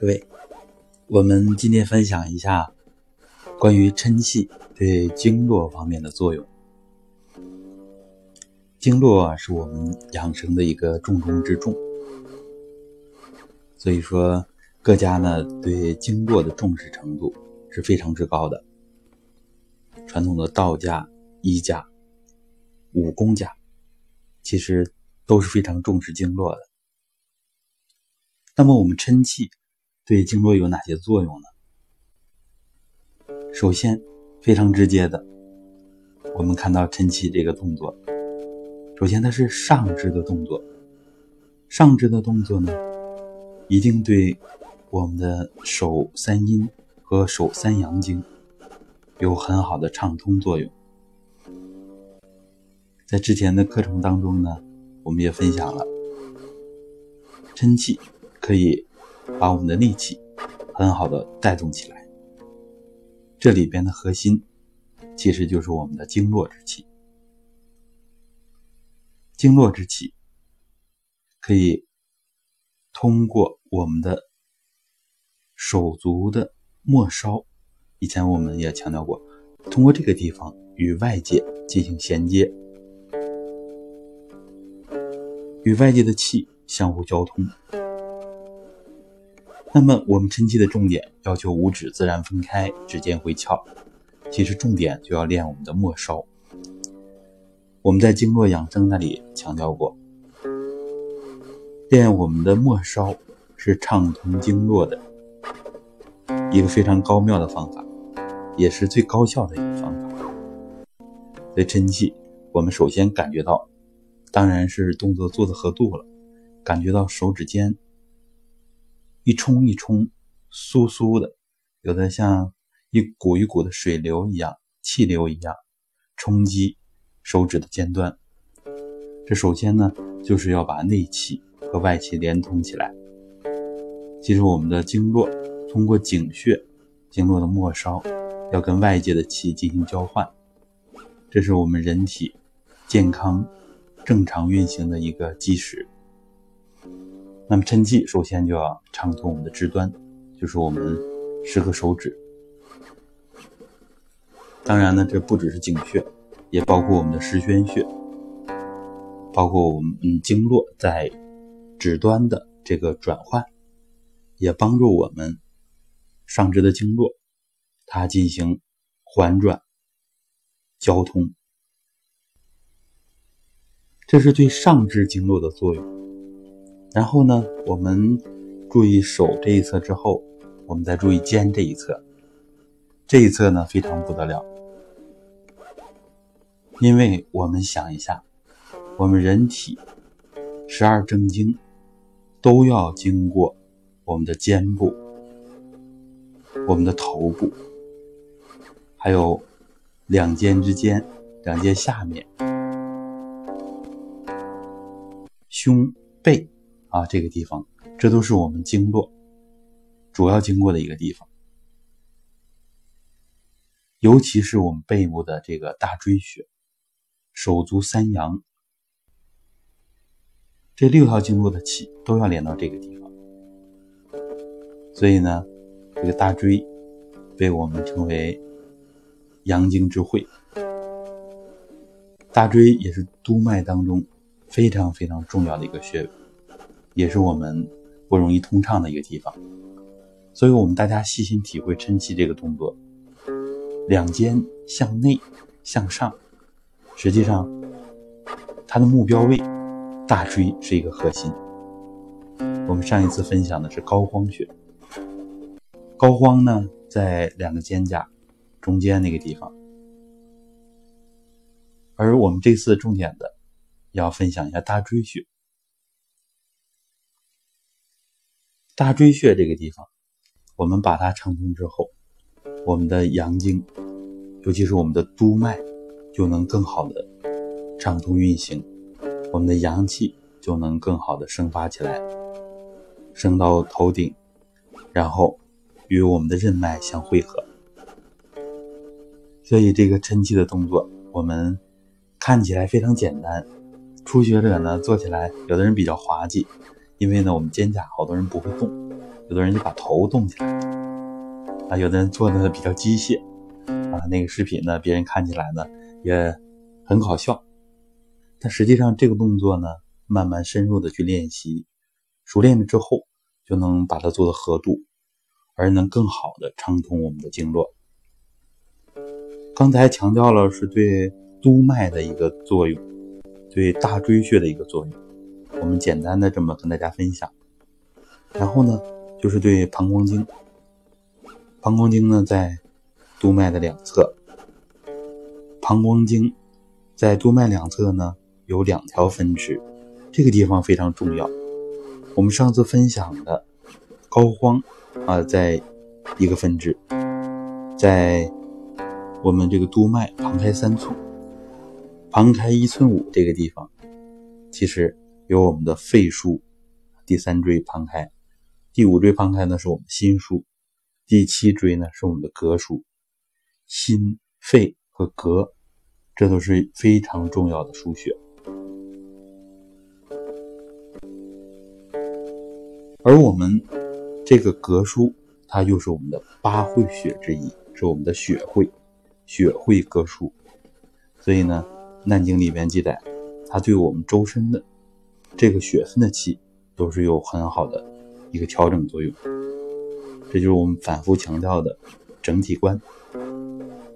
各位，我们今天分享一下关于嗔气对经络方面的作用。经络是我们养生的一个重中之重，所以说各家呢对经络的重视程度是非常之高的。传统的道家、医家、武功家，其实都是非常重视经络的。那么我们嗔气对经络有哪些作用呢？首先，非常直接的，我们看到抻气这个动作，首先它是上肢的动作，上肢的动作呢，一定对我们的手三阴和手三阳经有很好的畅通作用。在之前的课程当中呢，我们也分享了抻气。可以把我们的力气很好的带动起来。这里边的核心其实就是我们的经络之气。经络之气可以通过我们的手足的末梢，以前我们也强调过，通过这个地方与外界进行衔接，与外界的气相互交通。那么我们抻气的重点要求五指自然分开，指尖回翘。其实重点就要练我们的末梢。我们在经络养生那里强调过，练我们的末梢是畅通经络的一个非常高妙的方法，也是最高效的一个方法。在抻气，我们首先感觉到，当然是动作做的合度了，感觉到手指尖。一冲一冲，酥酥的，有的像一股一股的水流一样，气流一样，冲击手指的尖端。这首先呢，就是要把内气和外气连通起来。其实我们的经络通过井穴，经络的末梢，要跟外界的气进行交换，这是我们人体健康正常运行的一个基石。那么抻气首先就要畅通我们的肢端，就是我们十个手指。当然呢，这不只是井穴，也包括我们的十宣穴，包括我们经络在指端的这个转换，也帮助我们上肢的经络它进行环转交通，这是对上肢经络的作用。然后呢，我们注意手这一侧之后，我们再注意肩这一侧。这一侧呢非常不得了，因为我们想一下，我们人体十二正经都要经过我们的肩部、我们的头部，还有两肩之间、两肩下面、胸背。啊，这个地方，这都是我们经络主要经过的一个地方，尤其是我们背部的这个大椎穴、手足三阳，这六条经络的气都要连到这个地方。所以呢，这个大椎被我们称为阳经之会，大椎也是督脉当中非常非常重要的一个穴位。也是我们不容易通畅的一个地方，所以我们大家细心体会抻气这个动作，两肩向内向上，实际上它的目标位大椎是一个核心。我们上一次分享的是膏肓穴，膏肓呢在两个肩胛中间那个地方，而我们这次重点的要分享一下大椎穴。大椎穴这个地方，我们把它畅通之后，我们的阳经，尤其是我们的督脉，就能更好的畅通运行，我们的阳气就能更好的生发起来，升到头顶，然后与我们的任脉相汇合。所以这个抻气的动作，我们看起来非常简单，初学者呢做起来，有的人比较滑稽。因为呢，我们肩胛好多人不会动，有的人就把头动起来啊，有的人做的比较机械啊，那个视频呢，别人看起来呢也很搞笑，但实际上这个动作呢，慢慢深入的去练习，熟练了之后，就能把它做的合度，而能更好的畅通我们的经络。刚才强调了是对督脉的一个作用，对大椎穴的一个作用，我们简单的这么跟大家分享。然后呢，就是对膀胱经。膀胱经呢，在督脉的两侧。膀胱经在督脉两侧呢，有两条分支，这个地方非常重要。我们上次分享的膏肓啊，在一个分支，在。我们这个督脉旁开三寸，旁开一寸五这个地方，其实有我们的肺腧，第三椎旁开，第五椎旁开呢是我们心腧，第七椎呢是我们的膈腧，心、肺和膈，这都是非常重要的腧穴。而我们这个膈腧，它又是我们的八会穴之一，是我们的血会。血会膈腧，所以呢，《难经》里边记载，它对我们周身的这个血分的气都是有很好的一个调整作用。这就是我们反复强调的整体观。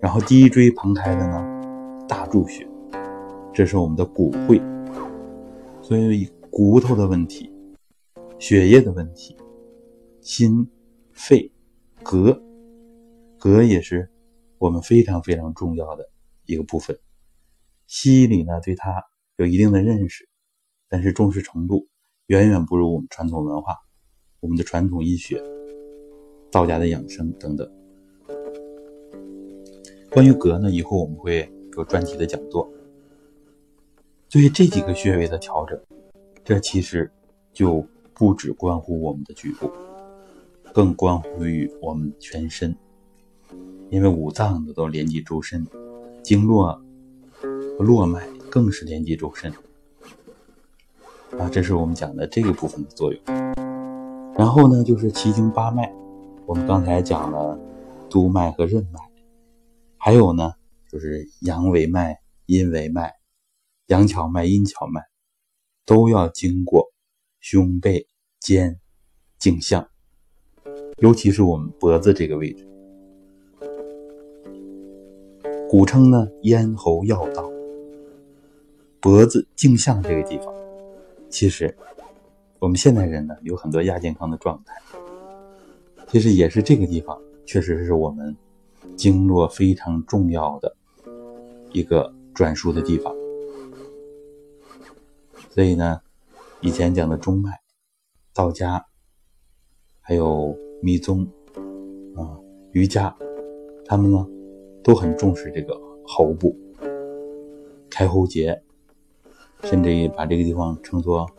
然后第一椎旁开的呢，大柱穴，这是我们的骨会。所以骨头的问题、血液的问题、心、肺、膈，膈也是。我们非常非常重要的一个部分，西医里呢对它有一定的认识，但是重视程度远远不如我们传统文化、我们的传统医学、道家的养生等等。关于膈呢，以后我们会有专题的讲座。对于这几个穴位的调整，这其实就不只关乎我们的局部，更关乎于我们全身。因为五脏的都连接周身，经络络脉更是连接周身啊，这是我们讲的这个部分的作用。然后呢，就是奇经八脉，我们刚才讲了督脉和任脉，还有呢，就是阳维脉、阴维脉、阳跷脉、阴跷脉，都要经过胸背肩颈项，尤其是我们脖子这个位置。古称呢咽喉要道，脖子颈项这个地方，其实我们现代人呢有很多亚健康的状态，其实也是这个地方，确实是我们经络非常重要的一个转输的地方。所以呢，以前讲的中脉、道家，还有密宗啊、瑜伽，他们呢。都很重视这个喉部、开喉结，甚至于把这个地方称作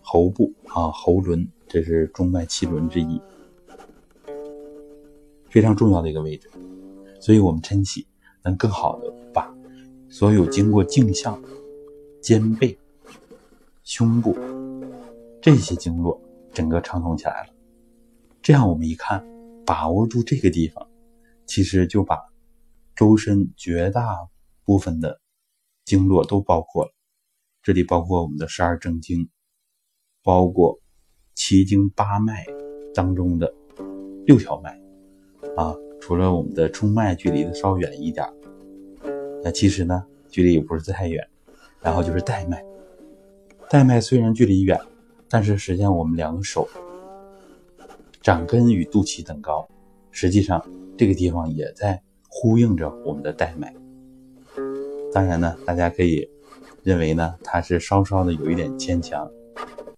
喉部啊，喉轮，这是中脉七轮之一，非常重要的一个位置。所以，我们撑起能更好的把所有经过颈项、肩背、胸部这些经络整个畅通起来了。这样，我们一看，把握住这个地方，其实就把。周身绝大部分的经络都包括了，这里包括我们的十二正经，包括奇经八脉当中的六条脉啊，除了我们的冲脉距离的稍远一点，那其实呢距离也不是太远。然后就是带脉，带脉虽然距离远，但是实际上我们两个手掌根与肚脐等高，实际上这个地方也在。呼应着我们的带脉，当然呢，大家可以认为呢，它是稍稍的有一点牵强，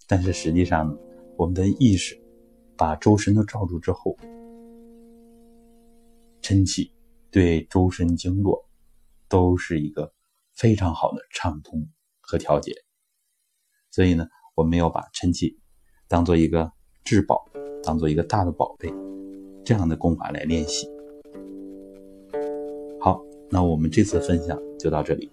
但是实际上，我们的意识把周身都罩住之后，撑气对周身经络都是一个非常好的畅通和调节，所以呢，我们要把撑气当做一个至宝，当做一个大的宝贝，这样的功法来练习。好那我们这次分享就到这里。